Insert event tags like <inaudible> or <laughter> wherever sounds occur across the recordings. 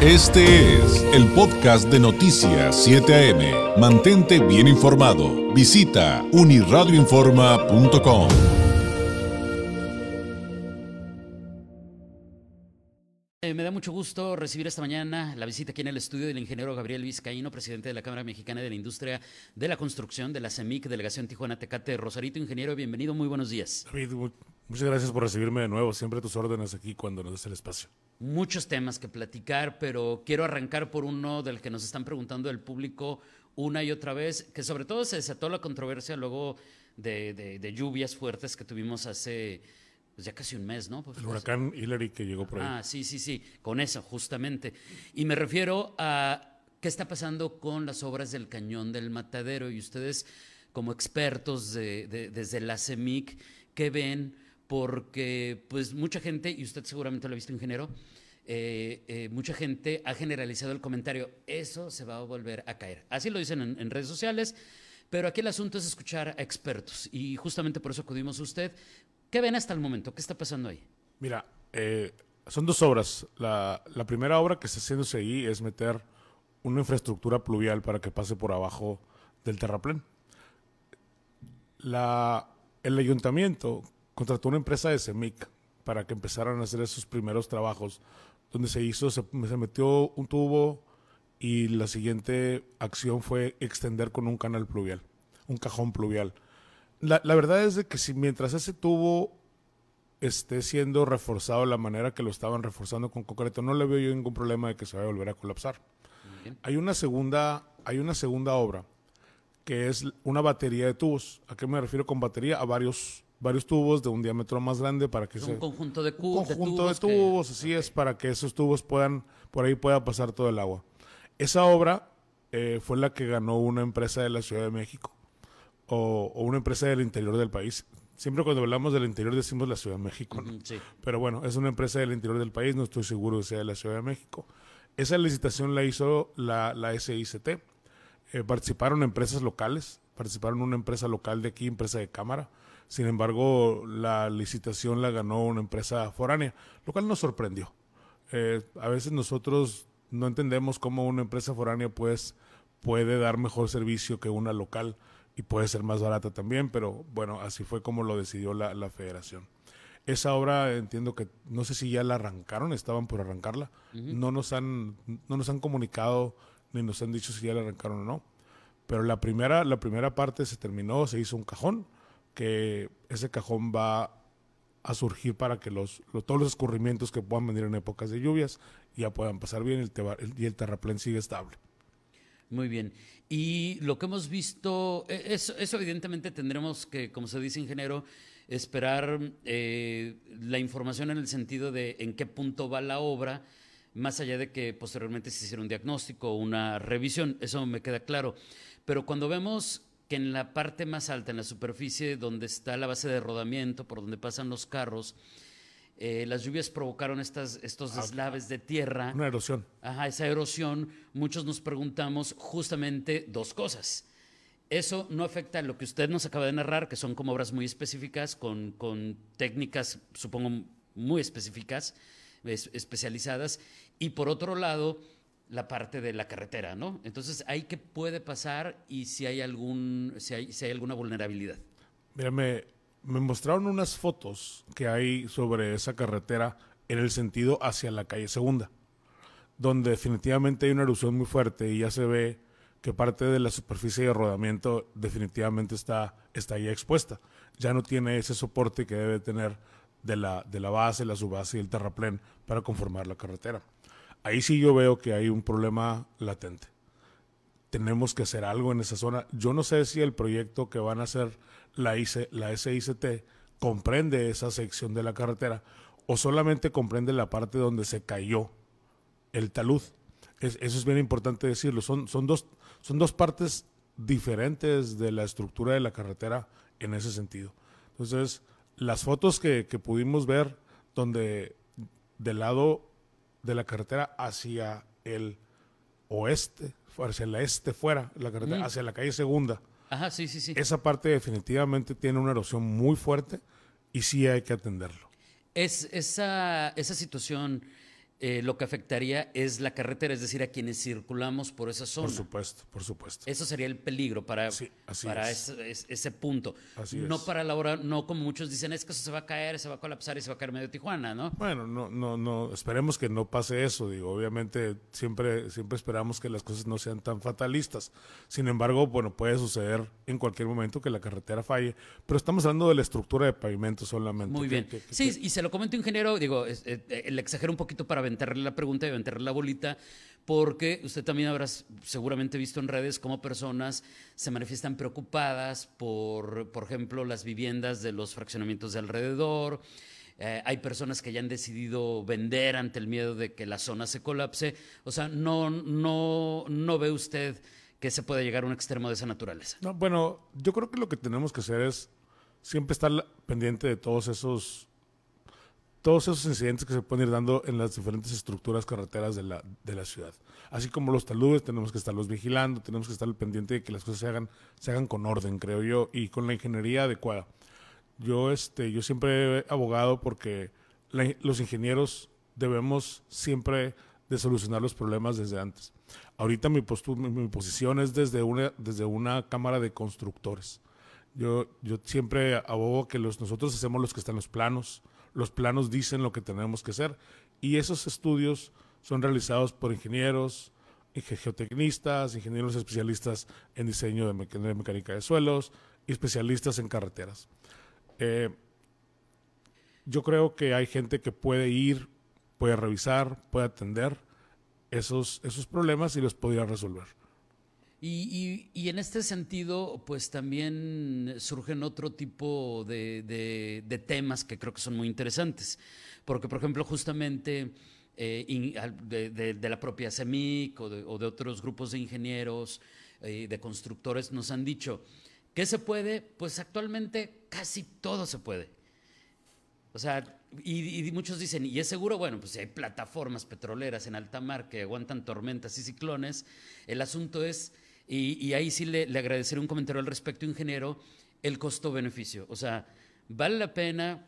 Este es el podcast de Noticias 7 AM. Mantente bien informado. Visita uniradioinforma.com. Eh, me da mucho gusto recibir esta mañana la visita aquí en el estudio del ingeniero Gabriel Vizcaíno, presidente de la Cámara Mexicana de la Industria de la Construcción de la CEMIC, Delegación Tijuana Tecate. Rosarito, ingeniero, bienvenido, muy buenos días. David, muchas gracias por recibirme de nuevo. Siempre tus órdenes aquí cuando nos des el espacio. Muchos temas que platicar, pero quiero arrancar por uno del que nos están preguntando el público una y otra vez, que sobre todo se desató la controversia luego de, de lluvias fuertes que tuvimos hace pues ya casi un mes, ¿no? el huracán Hillary que llegó por ahí. Ah, sí, sí, sí, con eso, justamente. Y me refiero a qué está pasando con las obras del cañón del matadero y ustedes como expertos de, desde la CEMIC, ¿qué ven? Porque pues mucha gente, y usted seguramente lo ha visto, ingeniero, eh, eh, mucha gente ha generalizado el comentario, eso se va a volver a caer. Así lo dicen en, redes sociales. Pero aquí el asunto es escuchar a expertos y justamente por eso acudimos a usted. ¿Qué ven hasta el momento? ¿Qué está pasando ahí? Mira, eh, son dos obras. La, primera obra que está haciéndose ahí es meter una infraestructura pluvial para que pase por abajo del terraplén. El ayuntamiento contrató una empresa de CEMIC para que empezaran a hacer esos primeros trabajos, donde se hizo, se, se metió un tubo y la siguiente acción fue extender con un canal pluvial, un cajón pluvial la, verdad es de que si mientras ese tubo esté siendo reforzado de la manera que lo estaban reforzando con concreto, no le veo yo ningún problema de que se vaya a volver a colapsar. Hay una segunda, hay una segunda obra que es una batería de tubos. ¿A qué me refiero con batería? A varios, varios tubos de un diámetro más grande para que es se... Un conjunto de, conjunto de tubos. así es, para que esos tubos puedan, por ahí pueda pasar todo el agua. Esa obra eh, fue la que ganó una empresa de la Ciudad de México o, una empresa del interior del país. Siempre cuando hablamos del interior decimos la Ciudad de México, Pero bueno, es una empresa del interior del país, no estoy seguro que sea de la Ciudad de México. Esa licitación la hizo la, la SICT. Eh, participaron empresas locales, participaron una empresa local de aquí, empresa de cámara. Sin embargo, la licitación la ganó una empresa foránea, lo cual nos sorprendió. Eh, a veces nosotros no entendemos cómo una empresa foránea pues, puede dar mejor servicio que una local y puede ser más barata también, pero bueno, así fue como lo decidió la, la federación. Esa obra entiendo que no sé si ya la arrancaron, estaban por arrancarla. No nos han no nos han comunicado ni nos han dicho si ya la arrancaron o no. Pero la primera la primera parte se terminó, se hizo un cajón que ese cajón va a surgir para que los, todos los escurrimientos que puedan venir en épocas de lluvias ya puedan pasar bien el, y el terraplén sigue estable. Muy bien. Y lo que hemos visto, e, eso, evidentemente tendremos que, como se dice ingeniero, esperar eh, la información en el sentido de en qué punto va la obra, más allá de que posteriormente se hiciera un diagnóstico o una revisión, eso me queda claro. Pero cuando vemos que en la parte más alta, en la superficie donde está la base de rodamiento, por donde pasan los carros, eh, las lluvias provocaron estas, estos ah, deslaves de tierra. Una erosión. Ajá, esa erosión. Muchos nos preguntamos justamente dos cosas. Eso no afecta a lo que usted nos acaba de narrar, que son como obras muy específicas, con, con técnicas, supongo, muy específicas, especializadas. Y por otro lado, la parte de la carretera, ¿no? Entonces, ¿ahí qué puede pasar y si hay, algún, si hay, si hay alguna vulnerabilidad? Mírame, me mostraron unas fotos que hay sobre esa carretera en el sentido hacia la calle Segunda, donde definitivamente hay una erosión muy fuerte y ya se ve que parte de la superficie de rodamiento definitivamente está, está expuesta. Ya no tiene ese soporte que debe tener de la, de la base, la subbase y el terraplén para conformar la carretera. Ahí sí yo veo que hay un problema latente. Tenemos que hacer algo en esa zona. Yo no sé si el proyecto que van a hacer la, la SICT comprende esa sección de la carretera o solamente comprende la parte donde se cayó el talud. eso es bien importante decirlo. Son, son, dos, son dos partes diferentes de la estructura de la carretera en ese sentido. Entonces, las fotos que, pudimos ver donde del lado de la carretera hacia el oeste, hacia el este fuera, la carretera, hacia la calle Segunda, Ajá, sí, sí, sí. Esa parte definitivamente tiene una erosión muy fuerte y sí hay que atenderlo. Es, esa, esa situación eh, lo que afectaría es la carretera, es decir, a quienes circulamos por esa zona. Por supuesto, por supuesto. Eso sería el peligro para, Sí, para es. ese, es- ese punto. Así no es. para la hora, no como muchos dicen, es que eso se va a caer, se va a colapsar y se va a caer medio Tijuana, ¿no? Bueno, no, no, no, esperemos que no pase eso, digo, obviamente siempre, siempre esperamos que las cosas no sean tan fatalistas. Sin embargo, bueno, puede suceder en cualquier momento que la carretera falle, pero estamos hablando de la estructura de pavimento solamente. Muy bien. Sí, y se lo comento ingeniero, digo, eh, eh, le exagero un poquito para aventarle la pregunta y aventarle la bolita, porque usted también habrá seguramente visto en redes cómo personas se manifiestan preocupadas por, por ejemplo, las viviendas de los fraccionamientos de alrededor. Eh, hay personas que ya han decidido vender ante el miedo de que la zona se colapse. O sea, no, no, no ve usted que se pueda llegar a un extremo de esa naturaleza. No, bueno, yo creo que lo que tenemos que hacer es siempre estar pendiente de todos esos todos esos incidentes que se pueden ir dando en las diferentes estructuras carreteras de la, de la ciudad. Así como los taludes, tenemos que estarlos vigilando, tenemos que estar pendiente de que las cosas se hagan, se hagan con orden, creo yo, y con la ingeniería adecuada. Yo, este, yo siempre he abogado porque la- los ingenieros debemos siempre de solucionar los problemas desde antes. Ahorita mi, mi, mi posición es desde una, desde una cámara de constructores. Yo, yo siempre abogo que los, nosotros hacemos los que están los planos. Los planos dicen lo que tenemos que hacer. Y esos estudios son realizados por ingenieros, inge- geotecnistas, ingenieros especialistas en diseño de, de mecánica de suelos y especialistas en carreteras. Eh, yo creo que hay gente que puede ir, puede revisar, puede atender esos, esos problemas y los podría resolver. Y, y- en este sentido, pues también surgen otro tipo de, de- temas que creo que son muy interesantes. Porque, por ejemplo, justamente eh, de, la propia CEMIC o de, o de otros grupos de ingenieros, eh, de constructores, nos han dicho, ¿qué se puede? Pues actualmente casi todo se puede. O sea, y, y muchos dicen, ¿y es seguro? Bueno, pues si hay plataformas petroleras en alta mar que aguantan tormentas y ciclones, el asunto es, y, y ahí sí le, le agradeceré un comentario al respecto, ingeniero, el costo-beneficio. O sea, ¿vale la pena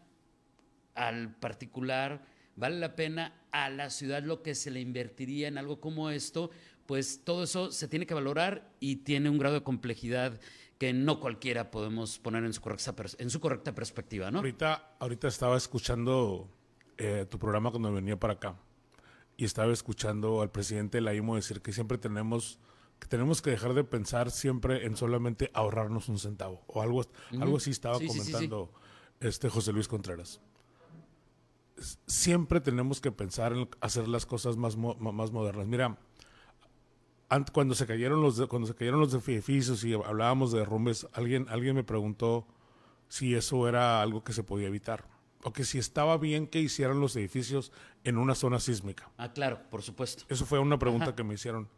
al particular, vale la pena a la ciudad lo que se le invertiría en algo como esto? Pues todo eso se tiene que valorar y tiene un grado de complejidad que no cualquiera podemos poner en su correcta, en su correcta perspectiva, ¿no? Ahorita, ahorita estaba escuchando eh, tu programa cuando venía para acá y estaba escuchando al presidente de la IMO decir que siempre tenemos que tenemos que dejar de pensar siempre en solamente ahorrarnos un centavo o algo, algo así estaba Sí, sí, sí, sí. comentando este José Luis Contreras. Siempre tenemos que pensar en hacer las cosas más, mo- más modernas. Mira, cuando se cayeron los de- cuando se cayeron los edificios y hablábamos de derrumbes, alguien alguien me preguntó si eso era algo que se podía evitar o que si estaba bien que hicieran los edificios en una zona sísmica. Ah, claro, por supuesto. Eso fue una pregunta Ajá. que me hicieron.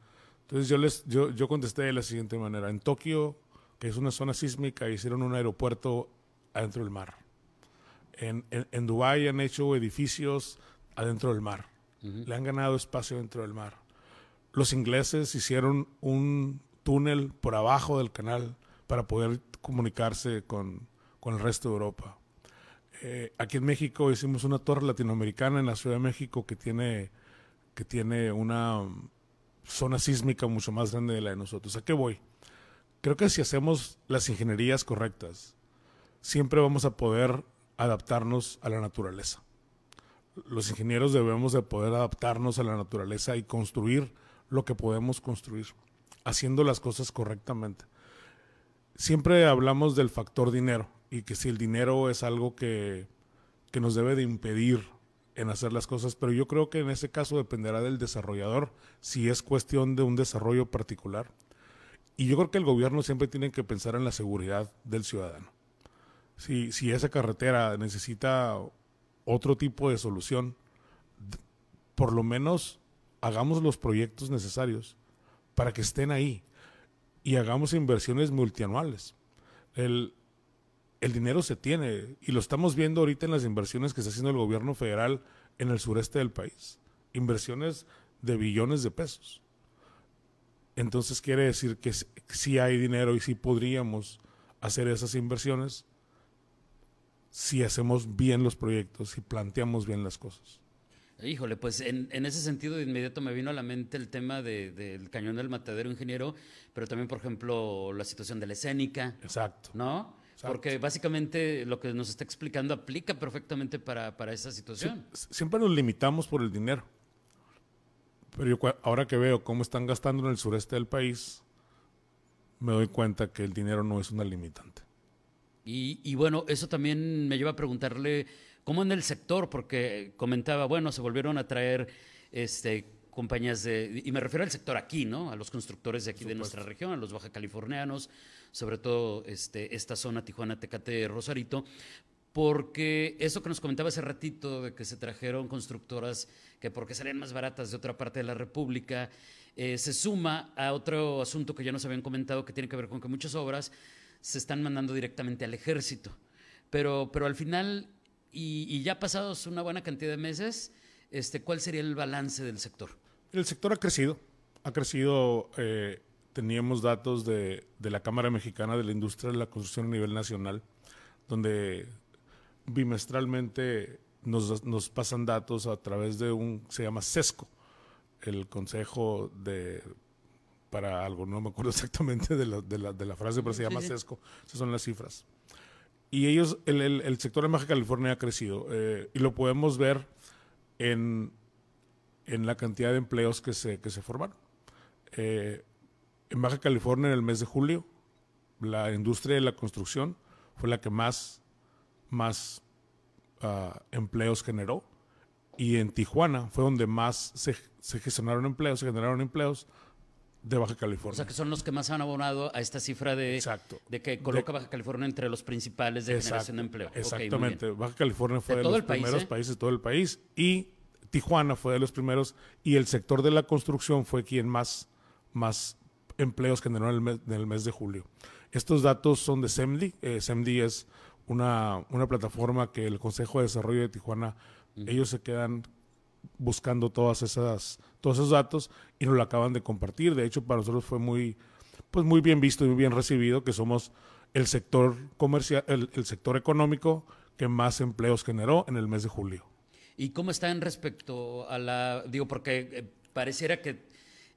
Entonces yo les yo, yo contesté de la siguiente manera. En Tokio, que es una zona sísmica, hicieron un aeropuerto adentro del mar. En, en, en Dubái han hecho edificios adentro del mar. Le han ganado espacio dentro del mar. Los ingleses hicieron un túnel por abajo del canal para poder comunicarse con, con el resto de Europa. Eh, aquí en México hicimos una torre latinoamericana en la Ciudad de México que tiene, que tiene una zona sísmica mucho más grande de la de nosotros. ¿A qué voy? Creo que si hacemos las ingenierías correctas, siempre vamos a poder adaptarnos a la naturaleza. Los ingenieros debemos de poder adaptarnos a la naturaleza y construir lo que podemos construir, haciendo las cosas correctamente. Siempre hablamos del factor dinero y que si el dinero es algo que, que nos debe de impedir en hacer las cosas, pero yo creo que en ese caso dependerá del desarrollador si es cuestión de un desarrollo particular. Y yo creo que el gobierno siempre tiene que pensar en la seguridad del ciudadano. Si, si esa carretera necesita otro tipo de solución, por lo menos hagamos los proyectos necesarios para que estén ahí y hagamos inversiones multianuales. El, el dinero se tiene y lo estamos viendo ahorita en las inversiones que está haciendo el gobierno federal en el sureste del país. Inversiones de billones de pesos. Entonces quiere decir que sí hay dinero y sí podríamos hacer esas inversiones si hacemos bien los proyectos y planteamos bien las cosas. Híjole, pues en, en, ese sentido de inmediato me vino a la mente el tema del de, cañón del matadero ingeniero, pero también, por ejemplo, la situación de la escénica. Exacto. ¿No? Porque básicamente lo que nos está explicando aplica perfectamente para, para esa situación. siempre nos limitamos por el dinero. Pero yo ahora que veo cómo están gastando en el sureste del país, me doy cuenta que el dinero no es una limitante. Y, y bueno, eso también me lleva a preguntarle cómo en el sector, porque comentaba, bueno, se volvieron a traer este, compañías de, y me refiero al sector aquí, ¿no? A los constructores de aquí de nuestra región, a los baja californianos, sobre todo este, esta zona Tijuana, Tecate, Rosarito, porque eso que nos comentaba hace ratito de que se trajeron constructoras que porque salían más baratas de otra parte de la República, eh, se suma a otro asunto que ya nos habían comentado que tiene que ver con que muchas obras se están mandando directamente al ejército. Pero, pero al final, y, y ya pasados una buena cantidad de meses, este, ¿cuál sería el balance del sector? El sector ha crecido, ha crecido, eh, teníamos datos de, de, la Cámara Mexicana de la Industria de la Construcción a nivel nacional, donde bimestralmente nos, nos pasan datos a través de un, se llama CESCO, el Consejo de para algo, no me acuerdo <laughs> exactamente de la, de la, de la frase, pero se llama CESCO, esas son las cifras. Y ellos, el, el, el sector de Baja California ha crecido eh, y lo podemos ver en, en la cantidad de empleos que se, que se formaron. Eh, en Baja California, en el mes de julio, la industria de la construcción fue la que más, más uh, empleos generó. Y en Tijuana fue donde más se, se, gestionaron empleos, se generaron empleos de Baja California. O sea, que son los que más han abonado a esta cifra de, Exacto. de que coloca Baja California entre los principales de generación de empleo. Exactamente. Baja California fue de, de los primeros país, ¿eh? países de todo el país y Tijuana fue de los primeros y el sector de la construcción fue quien más, más empleos generó en el, mes, en el mes de julio. Estos datos son de SEMDI. Eh, SEMDI es una, una, plataforma que el Consejo de Desarrollo de Tijuana, uh -huh. ellos se quedan buscando todas esas, todos esos datos y nos lo acaban de compartir. De hecho, para nosotros fue muy, pues muy bien visto y muy bien recibido que somos el sector comercial, el, el sector económico que más empleos generó en el mes de julio. ¿Y cómo están respecto a la, digo, porque eh, pareciera que,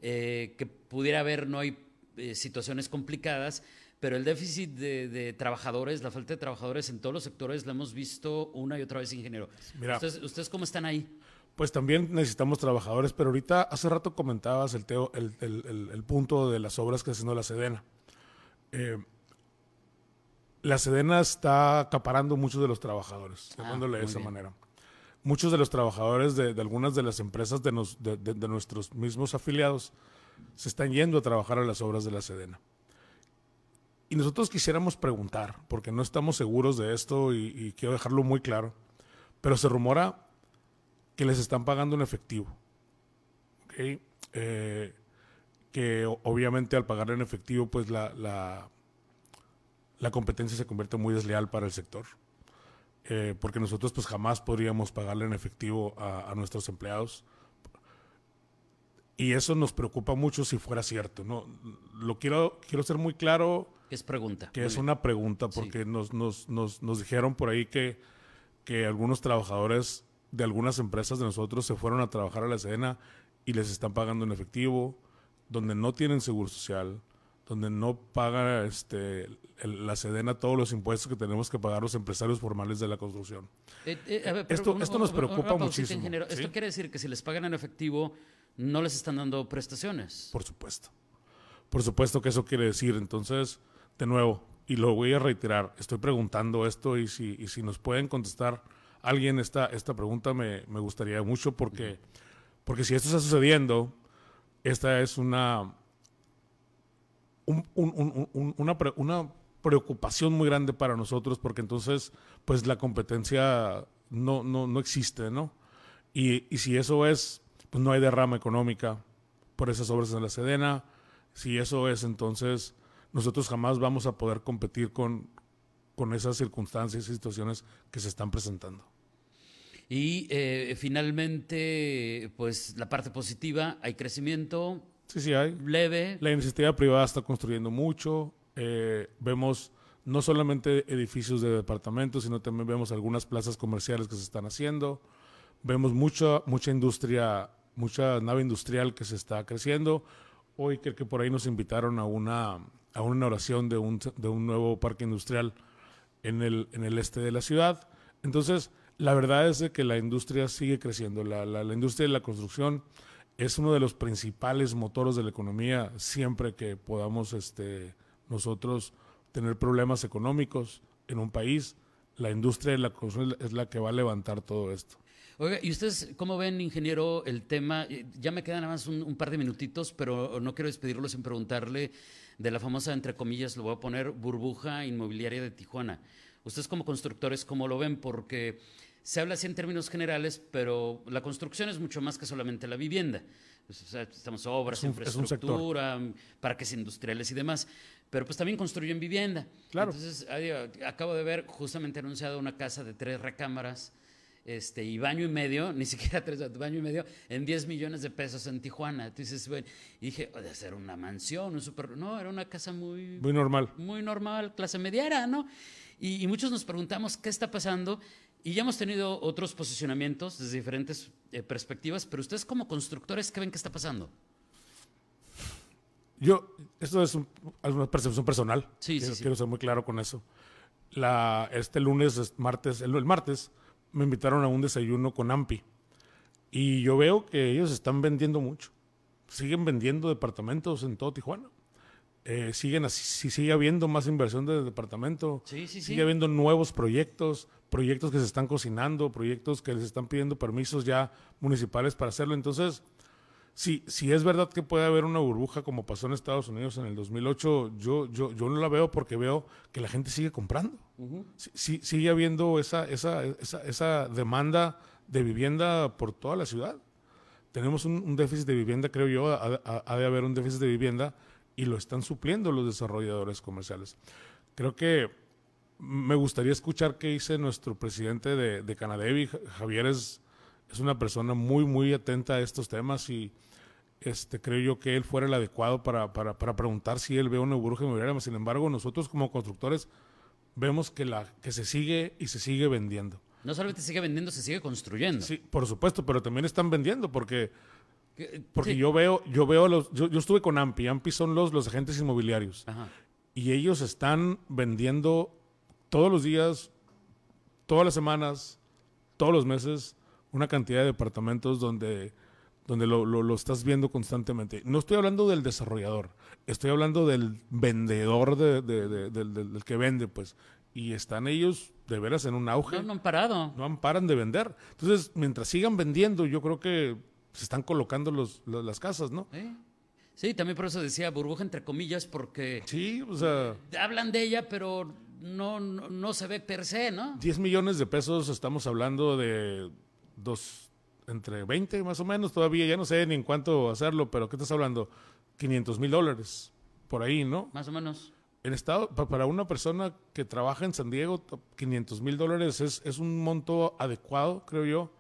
eh, que pudiera haber, no hay eh, situaciones complicadas, pero el déficit de, de, trabajadores, la falta de trabajadores en todos los sectores, la hemos visto una y otra vez, ingeniero. Mira, ¿Ustedes, ¿Ustedes cómo están ahí? Pues también necesitamos trabajadores, pero ahorita hace rato comentabas el, teo, el, el, el punto de las obras que está haciendo la Sedena. Eh, la Sedena está acaparando muchos de los trabajadores, ah, llamándole de esa bien. manera. Muchos de los trabajadores de, algunas de las empresas de, nuestros mismos afiliados se están yendo a trabajar a las obras de la Sedena. Y nosotros quisiéramos preguntar, porque no estamos seguros de esto y, quiero dejarlo muy claro, pero se rumora que les están pagando en efectivo. Eh, que obviamente al pagar en efectivo, pues la, la, la, competencia se convierte muy desleal para el sector. Eh, porque nosotros pues jamás podríamos pagarle en efectivo a, a, nuestros empleados. Y eso nos preocupa mucho si fuera cierto. ¿no? Lo quiero, quiero ser muy claro. Es pregunta. Que muy es bien. una pregunta, porque sí. nos, nos, nos, nos dijeron por ahí que, que algunos trabajadores de algunas empresas de nosotros se fueron a trabajar a la Sedena y les están pagando en efectivo, donde no tienen seguro social, donde no paga este, el, la Sedena todos los impuestos que tenemos que pagar los empresarios formales de la construcción. Eh, eh, ver, esto, esto, nos preocupa muchísimo. Ingeniero. ¿sí? Esto quiere decir que si les pagan en efectivo, no les están dando prestaciones. Por supuesto. Por supuesto que eso quiere decir. Entonces, de nuevo, y lo voy a reiterar, estoy preguntando esto y si, y si nos pueden contestar alguien esta, esta pregunta me, me gustaría mucho porque, porque si esto está sucediendo, esta es una, un, un, un, una, una preocupación muy grande para nosotros porque entonces pues la competencia no, no, no existe, ¿no? Y, y si eso es, pues no hay derrama económica por esas obras en la Sedena. Si eso es, entonces nosotros jamás vamos a poder competir con, con esas circunstancias y situaciones que se están presentando. Y eh, finalmente, pues la parte positiva, hay crecimiento. Sí, sí, hay. Leve. La iniciativa privada está construyendo mucho. Eh, vemos no solamente edificios de departamentos, sino también vemos algunas plazas comerciales que se están haciendo. Vemos mucha, mucha industria, mucha nave industrial que se está creciendo. Hoy creo que por ahí nos invitaron a una, a una inauguración de un, de un nuevo parque industrial en el, en el este de la ciudad. Entonces, la verdad es de que la industria sigue creciendo. La, la, la industria de la construcción es uno de los principales motores de la economía siempre que podamos este, nosotros tener problemas económicos en un país. La industria de la construcción es la que va a levantar todo esto. Oiga, ¿y ustedes cómo ven, ingeniero, el tema? Ya me quedan nada más un, un, par de minutitos, pero no quiero despedirlo sin preguntarle de la famosa, entre comillas, lo voy a poner, burbuja inmobiliaria de Tijuana. Ustedes como constructores, ¿cómo lo ven? Porque se habla así en términos generales, pero la construcción es mucho más que solamente la vivienda. O sea, estamos obras, Es un- es un infraestructura, parques industriales y demás. Pero pues también construyen vivienda. Claro. Entonces, eh, acabo de ver justamente anunciado una casa de tres recámaras este, y baño y medio, <laughs> ni siquiera tres, baño y medio, en 10 millones de pesos en Tijuana. Entonces, bueno, y dije, "Oh, debe ser una mansión, un super... No, era una casa muy, Muy normal. muy normal, clase mediana, ¿no? Y, y muchos nos preguntamos qué está pasando y ya hemos tenido otros posicionamientos desde diferentes eh, perspectivas, pero ustedes como constructores, ¿qué ven que está pasando? Yo, esto es un- una percepción personal. Sí, sí, quiero, sí. quiero ser muy claro con eso. La, este lunes, es martes, el, el martes, me invitaron a un desayuno con AMPI. Y yo veo que ellos están vendiendo mucho. Siguen vendiendo departamentos en todo Tijuana. Eh, siguen así, sí, sigue habiendo más inversión de departamento. Sí, sí, sí. Sigue habiendo nuevos proyectos, proyectos que se están cocinando, proyectos que les están pidiendo permisos ya municipales para hacerlo. Entonces, si, si es verdad que puede haber una burbuja como pasó en Estados Unidos en el 2008, yo, yo, yo no la veo porque veo que la gente sigue comprando. Sí- sí- sigue habiendo esa, esa, esa, esa demanda de vivienda por toda la ciudad. Tenemos un, un déficit de vivienda, creo yo, ha, ha- ha de haber un déficit de vivienda y lo están supliendo los desarrolladores comerciales. Creo que me gustaría escuchar qué dice nuestro presidente de, de Canadevi. Ja- Javier es, es una persona muy, muy atenta a estos temas y este, creo yo que él fuera el adecuado para, para, para preguntar si él ve una burbuja inmobiliaria. Sin embargo, nosotros como constructores vemos que, la, que se sigue y se sigue vendiendo. No solamente se sigue vendiendo, se sigue construyendo. Sí, por supuesto, pero también están vendiendo porque, Que- porque sí. yo veo, yo veo los, yo, yo estuve con AMPI, AMPI son los, los agentes inmobiliarios Ajá. y ellos están vendiendo todos los días, todas las semanas, todos los meses, una cantidad de departamentos donde, donde lo, lo- lo estás viendo constantemente. No estoy hablando del desarrollador, estoy hablando del vendedor de- de- de- del, del- del que vende, pues. Y están ellos de veras en un auge No, no han parado. no han- paran de vender. Entonces, mientras sigan vendiendo, yo creo que se están colocando los, los- las casas, ¿no? ¿Sí? Sí, también por eso decía burbuja entre comillas, porque Sí, o sea, hablan de ella, pero no, no, no se ve per se, ¿no? 10 millones de pesos, estamos hablando de dos, entre 20 más o menos, todavía ya no sé ni en cuánto hacerlo, pero ¿qué estás hablando? 500 mil dólares, por ahí, ¿no? Más o menos. En estado, pa- para una persona que trabaja en San Diego, to- 500 mil dólares es, es un monto adecuado, creo yo.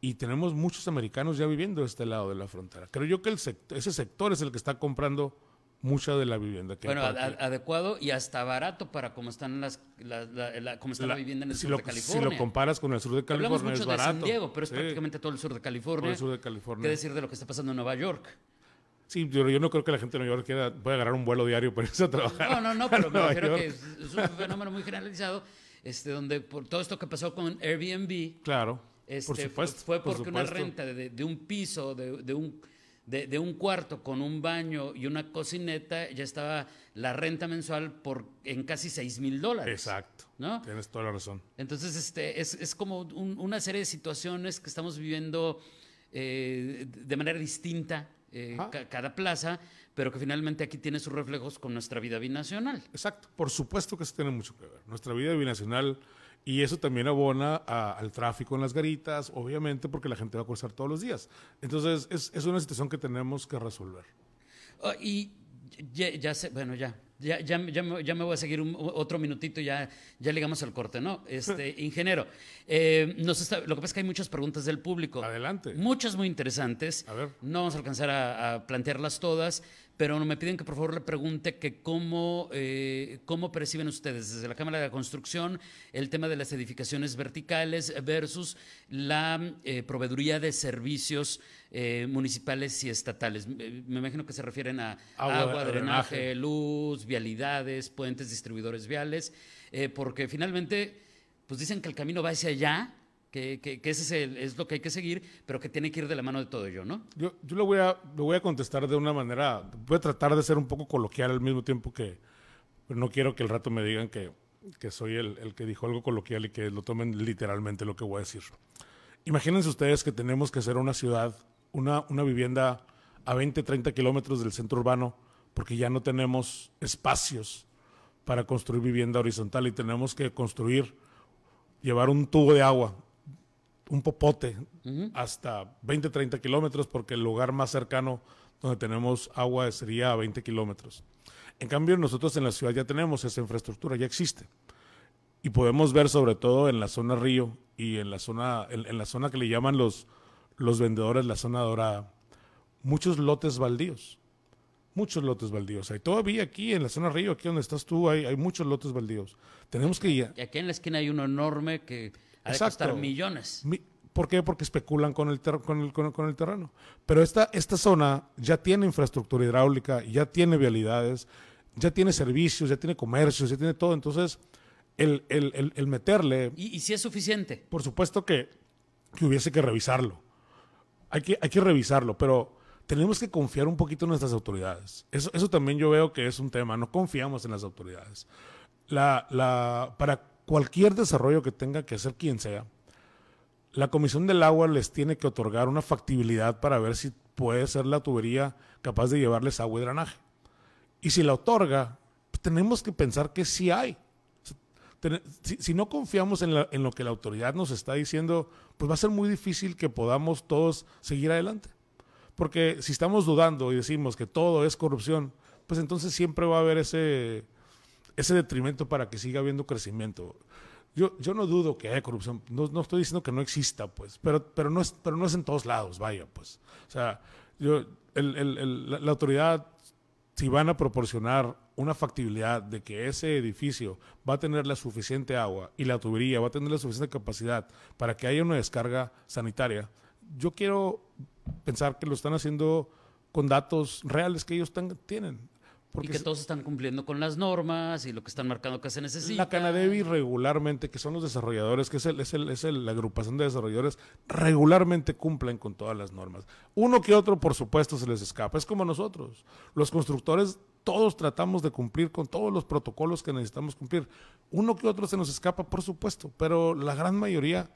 Y tenemos muchos americanos ya viviendo de este lado de la frontera. Creo yo que el sect- ese sector es el que está comprando mucha de la vivienda. Que Bueno, a- porque- a- adecuado y hasta barato para cómo están las, la, la- la- cómo está la, vivienda en el si sur lo, de Si California. lo comparas con el sur de Hablamos California, mucho es de barato. San Diego, pero es Sí, prácticamente todo el sur de California. el sur de California. ¿Qué decir de lo que está pasando en Nueva York? Sí, pero yo no creo que la gente de Nueva York quiera, pueda agarrar un vuelo diario para irse a trabajar. No, no, no, pero me refiero que es, es un fenómeno muy generalizado, este, donde por todo esto que pasó con Airbnb, Claro, este, por supuesto. fue por porque una renta de, de un piso, de, de un, de, de un cuarto con un baño y una cocineta, ya estaba la renta mensual por en casi 6 mil dólares. Exacto. ¿No? Tienes toda la razón. Entonces, este, es, es como un- una serie de situaciones que estamos viviendo eh, de manera distinta eh, ca- cada plaza, pero que finalmente aquí tiene sus reflejos con nuestra vida binacional. Exacto, por supuesto que eso tiene mucho que ver. Nuestra vida binacional y eso también abona a- al tráfico en las garitas, obviamente porque la gente va a cruzar todos los días. Entonces es, es una situación que tenemos que resolver. Oh, y ya, ya sé, bueno, ya, ya, ya, ya, me, ya me voy a seguir un- otro minutito, ya, ya llegamos al corte, ¿no? Este, <laughs> ingeniero, eh, nos está- lo que pasa es que hay muchas preguntas del público. Adelante. Muchas muy interesantes. A ver. No vamos a alcanzar a, a plantearlas todas, pero me piden que por favor le pregunte que cómo, eh, cómo perciben ustedes desde la Cámara de la Construcción el tema de las edificaciones verticales versus la eh, proveeduría de servicios eh, municipales y estatales. Me, imagino que se refieren a Agua, agua, drenaje, drenaje. luz, vialidades, puentes, distribuidores viales, porque finalmente, pues dicen que el camino va hacia allá, que, que- que ese es, el- es lo que hay que seguir, pero que tiene que ir de la mano de todo ello, ¿no? Yo, yo lo, voy a, lo voy a contestar de una manera, voy a tratar de ser un poco coloquial al mismo tiempo que pero no quiero que el rato me digan que, que soy el, el que dijo algo coloquial y que lo tomen literalmente lo que voy a decir. Imagínense ustedes que tenemos que hacer una ciudad, una, una vivienda a 20, 30 kilómetros del centro urbano, porque ya no tenemos espacios para construir vivienda horizontal y tenemos que construir, llevar un tubo de agua un popote hasta 20, 30 kilómetros, porque el lugar más cercano donde tenemos agua sería a 20 kilómetros. En cambio, nosotros en la ciudad ya tenemos esa infraestructura, ya existe. Y podemos ver sobre todo en la zona río y en la zona, en, en la zona que le llaman los, los vendedores, la zona dorada, muchos lotes baldíos. Muchos lotes baldíos. Hay todavía aquí en la zona río, aquí donde estás tú, hay, hay muchos lotes baldíos. Tenemos que ir, Y aquí en la esquina hay uno enorme que ha de costar millones. Mi- ¿Por qué? Porque especulan con el, ter- con el, con el- con el terreno. Pero esta, esta zona ya tiene infraestructura hidráulica, ya tiene vialidades, ya tiene servicios, ya tiene comercios, ya tiene todo. Entonces, el, el- el- el meterle, Y, y si es suficiente. por supuesto que, que hubiese que revisarlo. Hay que, hay que revisarlo, pero tenemos que confiar un poquito en nuestras autoridades. Eso, eso también yo veo que es un tema. No confiamos en las autoridades. La, la, para cualquier desarrollo que tenga que hacer quien sea, la Comisión del Agua les tiene que otorgar una factibilidad para ver si puede ser la tubería capaz de llevarles agua y drenaje. Y si la otorga, tenemos que pensar que sí hay. Si, no confiamos en lo que la autoridad nos está diciendo, pues va a ser muy difícil que podamos todos seguir adelante. Porque si estamos dudando y decimos que todo es corrupción, pues entonces siempre va a haber ese, ese detrimento para que siga habiendo crecimiento. Yo, yo no dudo que haya corrupción, no, no estoy diciendo que no exista, pues, pero, pero, no es, pero no es en todos lados, vaya, pues. O sea, yo, el- el- el- la, la autoridad, si van a proporcionar una factibilidad de que ese edificio va a tener la suficiente agua y la tubería va a tener la suficiente capacidad para que haya una descarga sanitaria, yo quiero pensar que lo están haciendo con datos reales que ellos tan- tienen. Y que todos están cumpliendo con las normas y lo que están marcando que se necesita. la Canadevi regularmente, que son los desarrolladores, que es, el, es, el- es el- la agrupación de desarrolladores, regularmente cumplen con todas las normas. Uno que otro, por supuesto, se les escapa. Es como nosotros. Los constructores, todos tratamos de cumplir con todos los protocolos que necesitamos cumplir. Uno que otro se nos escapa, por supuesto, pero la gran mayoría,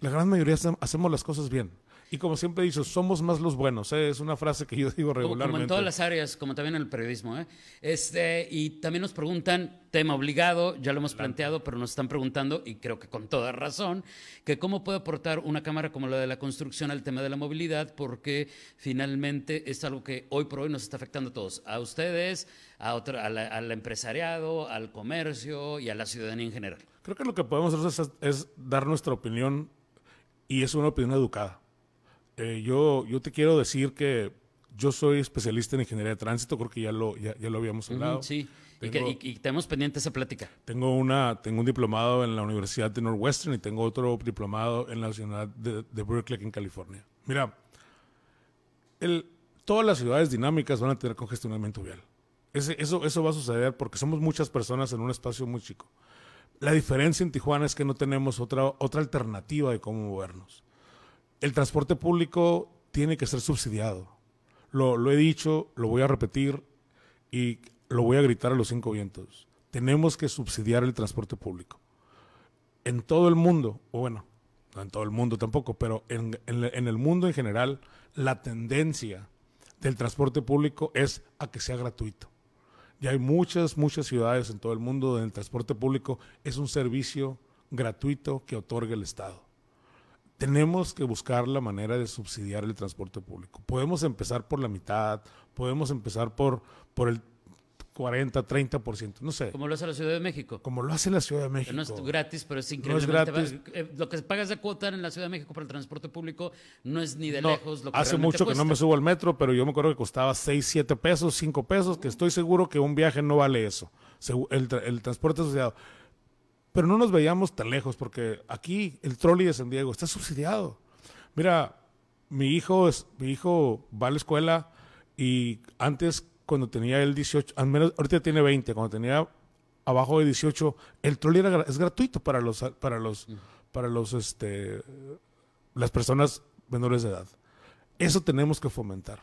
la gran mayoría hace- hacemos las cosas bien. Y como siempre he dicho, somos más los buenos. ¿eh? Es una frase que yo digo regularmente. Como en todas las áreas, como también en el periodismo. ¿eh? Este, y también nos preguntan, tema obligado, ya lo hemos planteado, pero nos están preguntando, y creo que con toda razón, que cómo puede aportar una cámara como la de la construcción al tema de la movilidad, porque finalmente es algo que hoy por hoy nos está afectando a todos, a ustedes, a otro, a la- al empresariado, al comercio y a la ciudadanía en general. Creo que lo que podemos hacer es, es dar nuestra opinión y es una opinión educada. Eh, yo, yo te quiero decir que yo soy especialista en ingeniería de tránsito, creo que ya lo, ya, ya lo habíamos hablado. Ujú, sí, y, Tengo- que, y- y tenemos pendiente esa plática. Tengo, una, tengo un diplomado en la Universidad de Northwestern y tengo otro diplomado en la Universidad de, de Berkeley, en California. Mira, el- todas las ciudades dinámicas van a tener congestionamiento vial. Ese- eso, eso va a suceder porque somos muchas personas en un espacio muy chico. La diferencia en Tijuana es que no tenemos otra, otra alternativa de cómo movernos. El transporte público tiene que ser subsidiado. Lo, he dicho, lo voy a repetir y lo voy a gritar a los cinco vientos. Tenemos que subsidiar el transporte público. En todo el mundo, o bueno, no en todo el mundo tampoco, pero en, el mundo en general, la tendencia del transporte público es a que sea gratuito. Y hay muchas, muchas ciudades en todo el mundo donde el transporte público es un servicio gratuito que otorga el Estado. Tenemos que buscar la manera de subsidiar el transporte público. Podemos empezar por la mitad, podemos empezar por, por el 40, 30%, no sé. Como lo hace la Ciudad de México. Como lo hace la Ciudad de México. No es gratis, pero es increíblemente gratis. Eh, lo que pagas de cuota en la Ciudad de México para el transporte público no es ni de lejos lo que Hace mucho que no me subo al metro, pero yo me acuerdo que costaba 6, 7 pesos, 5 pesos, que estoy seguro que un viaje no vale eso. El, el transporte asociado. Pero no nos veíamos tan lejos, porque aquí el trolley de San Diego está subsidiado. Mira, mi hijo, es, mi hijo va a la escuela y antes cuando tenía él 18, al menos ahorita tiene 20, cuando tenía abajo de 18, el trolley era, es gratuito para los para los para los este las personas menores de edad. Eso tenemos que fomentar.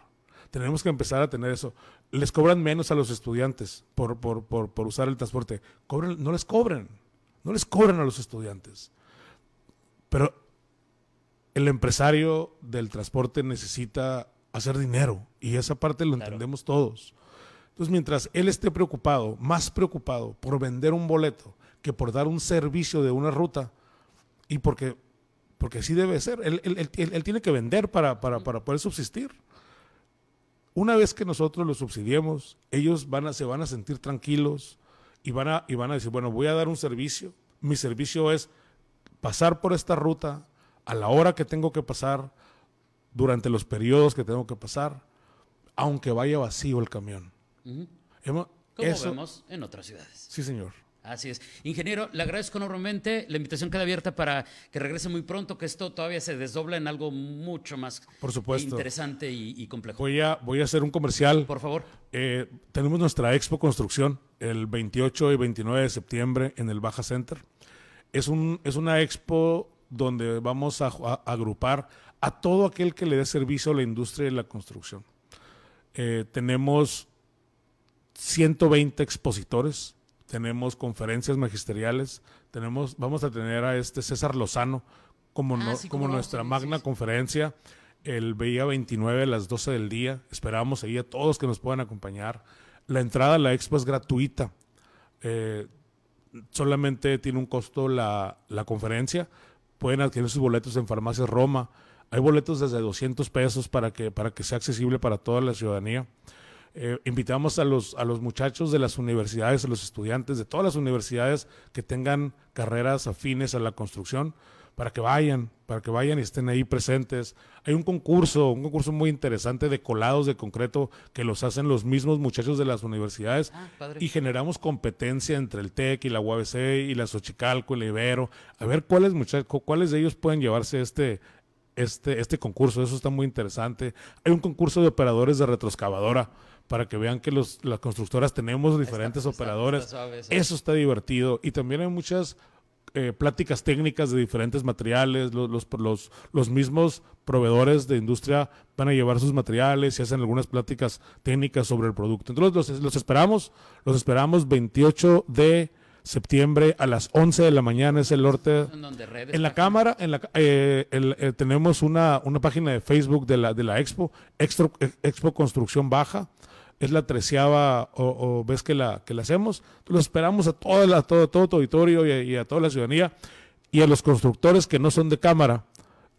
Tenemos que empezar a tener eso. Les cobran menos a los estudiantes por, por, por, por usar el transporte. Cobren, no les cobren. No les cobran a los estudiantes. Pero el empresario del transporte necesita hacer dinero y esa parte lo entendemos todos. Entonces, mientras él esté preocupado, más preocupado por vender un boleto que por dar un servicio de una ruta, y porque, porque así debe ser, él, tiene que vender para, para, para, poder subsistir. Una vez que nosotros lo subsidiemos, ellos van a, se van a sentir tranquilos y van, a, y van a decir, bueno, voy a dar un servicio, mi servicio es pasar por esta ruta a la hora que tengo que pasar, durante los periodos que tengo que pasar, aunque vaya vacío el camión. Como vemos en otras ciudades. Sí, señor. Así es. Ingeniero, le agradezco enormemente. La invitación queda abierta para que regrese muy pronto, que esto todavía se desdobla en algo mucho más Por supuesto. interesante y, complejo. Voy a, voy a hacer un comercial. Por favor. Eh, tenemos nuestra Expo Construcción el 28 y 29 de septiembre en el Baja Center. Es, un, es una expo donde vamos a agrupar a todo aquel que le dé servicio a la industria de la construcción. Eh, tenemos 120 expositores, tenemos conferencias magisteriales, tenemos, vamos a tener a este César Lozano como, ah, como nuestra magna conferencia el día 29 a las 12 del día. Esperamos ahí a todos que nos puedan acompañar. La entrada a la expo es gratuita. Eh, solamente tiene un costo la, la conferencia. Pueden adquirir sus boletos en Farmacias Roma. Hay boletos desde 200 pesos para que, para que sea accesible para toda la ciudadanía. Eh, invitamos a los, a los muchachos de las universidades, a los estudiantes de todas las universidades que tengan carreras afines a la construcción, para que vayan, para que vayan y estén ahí presentes. Hay un concurso, un concurso muy interesante de colados de concreto que los hacen los mismos muchachos de las universidades ah, y generamos competencia entre el TEC y la UABC y la Xochicalco y la Ibero, a ver cuáles muchachos, cuáles de ellos pueden llevarse este, este, este concurso, eso está muy interesante. Hay un concurso de operadores de retroexcavadora para que vean que los, las constructoras tenemos diferentes operadores. eso está divertido. Y también hay muchas eh, pláticas técnicas de diferentes materiales. Los, los, los, los, mismos proveedores de industria van a llevar sus materiales y hacen algunas pláticas técnicas sobre el producto. Entonces los, los esperamos, los esperamos 28 de septiembre a las 11 de la mañana es el norte. En la cámara, en la, eh, eh, tenemos una, una página de Facebook de la, de la Expo, Expo, Expo Construcción Baja. Es la treceava o, ves que la, que la hacemos. Lo esperamos a toda la, todo, todo tu auditorio y, a toda la ciudadanía y a los constructores que no son de cámara.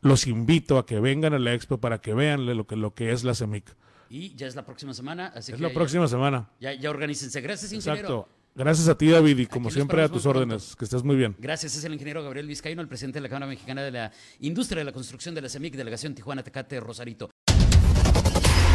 Los invito a que vengan a la Expo para que vean lo que, lo que es la CEMIC. Y ya es la próxima semana. Así es la próxima semana. Ya, ya organícense. Gracias, ingeniero. Exacto. Gracias a ti, David, y como siempre a tus órdenes. Que estés muy bien. Gracias. Es el ingeniero Gabriel Vizcaíno, el presidente de la Cámara Mexicana de la Industria de la Construcción de la CEMIC, Delegación Tijuana, Tecate, Rosarito.